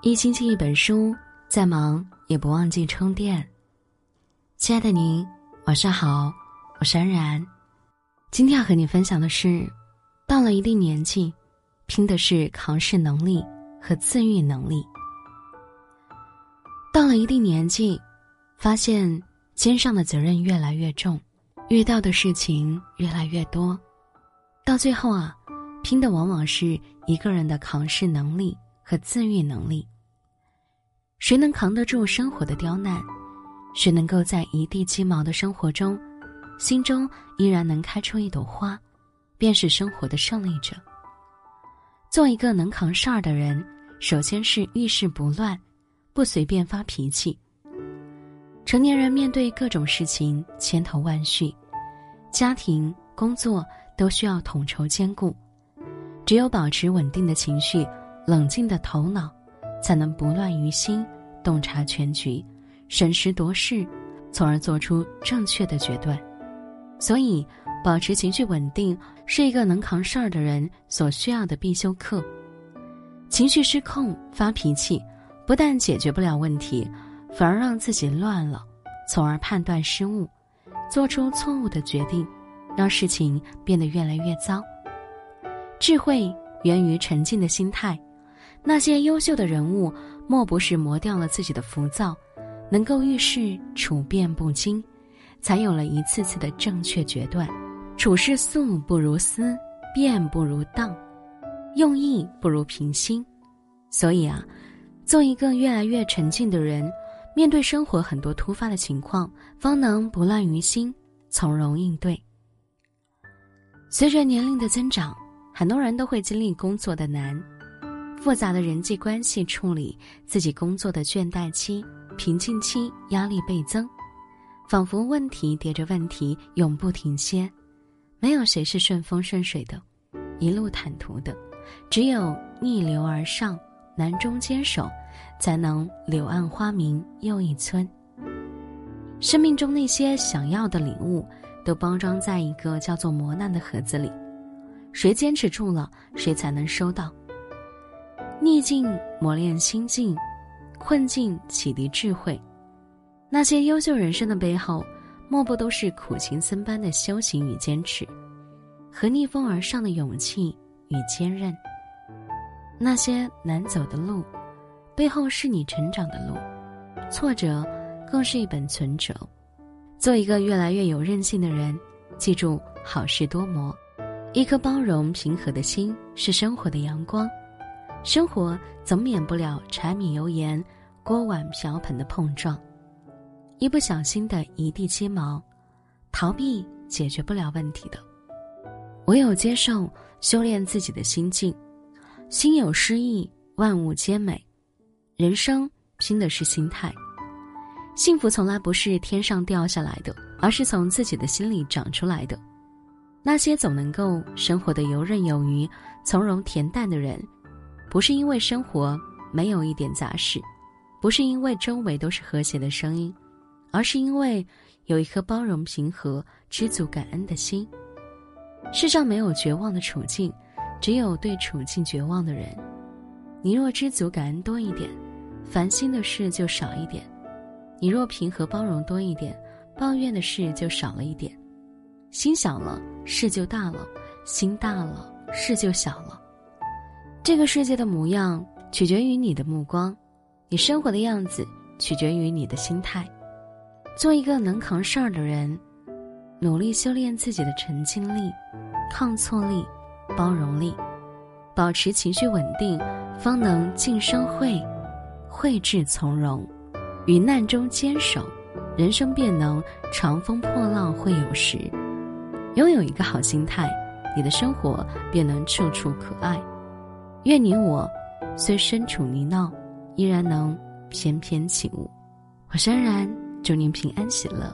一星期一本书，再忙也不忘记充电。亲爱的您，晚上好，我是安然。今天要和你分享的是，到了一定年纪，拼的是扛事能力和自愈能力。到了一定年纪，发现肩上的责任越来越重，遇到的事情越来越多，到最后啊，拼的往往是一个人的扛事能力。和自愈能力。谁能扛得住生活的刁难？谁能够在一地鸡毛的生活中，心中依然能开出一朵花，便是生活的胜利者。做一个能扛事儿的人，首先是遇事不乱，不随便发脾气。成年人面对各种事情千头万绪，家庭、工作都需要统筹兼顾，只有保持稳定的情绪。冷静的头脑，才能不乱于心，洞察全局，审时度势，从而做出正确的决断。所以，保持情绪稳定是一个能扛事儿的人所需要的必修课。情绪失控发脾气，不但解决不了问题，反而让自己乱了，从而判断失误，做出错误的决定，让事情变得越来越糟。智慧源于沉静的心态。那些优秀的人物，莫不是磨掉了自己的浮躁，能够遇事处变不惊，才有了一次次的正确决断。处事速不如思，变不如当，用意不如平心。所以啊，做一个越来越沉静的人，面对生活很多突发的情况，方能不乱于心，从容应对。随着年龄的增长，很多人都会经历工作的难。复杂的人际关系处理，自己工作的倦怠期、瓶颈期，压力倍增，仿佛问题叠着问题，永不停歇。没有谁是顺风顺水的，一路坦途的，只有逆流而上，难中坚守，才能柳暗花明又一村。生命中那些想要的礼物，都包装在一个叫做磨难的盒子里，谁坚持住了，谁才能收到。逆境磨练心境，困境启迪智慧。那些优秀人生的背后，莫不都是苦行僧般的修行与坚持，和逆风而上的勇气与坚韧。那些难走的路，背后是你成长的路，挫折更是一本存折。做一个越来越有韧性的人，记住好事多磨，一颗包容平和的心是生活的阳光。生活总免不了柴米油盐、锅碗瓢盆的碰撞，一不小心的一地鸡毛，逃避解决不了问题的。唯有接受、修炼自己的心境，心有诗意，万物皆美。人生拼的是心态，幸福从来不是天上掉下来的，而是从自己的心里长出来的。那些总能够生活的游刃有余、从容恬淡的人。不是因为生活没有一点杂事，不是因为周围都是和谐的声音，而是因为有一颗包容、平和、知足、感恩的心。世上没有绝望的处境，只有对处境绝望的人。你若知足感恩多一点，烦心的事就少一点；你若平和包容多一点，抱怨的事就少了一点。心小了，事就大了；心大了，事就小了。这个世界的模样取决于你的目光，你生活的样子取决于你的心态。做一个能扛事儿的人，努力修炼自己的沉静力、抗挫力、包容力，保持情绪稳定，方能静生慧，慧智从容，于难中坚守，人生便能长风破浪会有时。拥有一个好心态，你的生活便能处处可爱。愿你我，虽身处泥淖，依然能翩翩起舞。我潸然，祝您平安喜乐。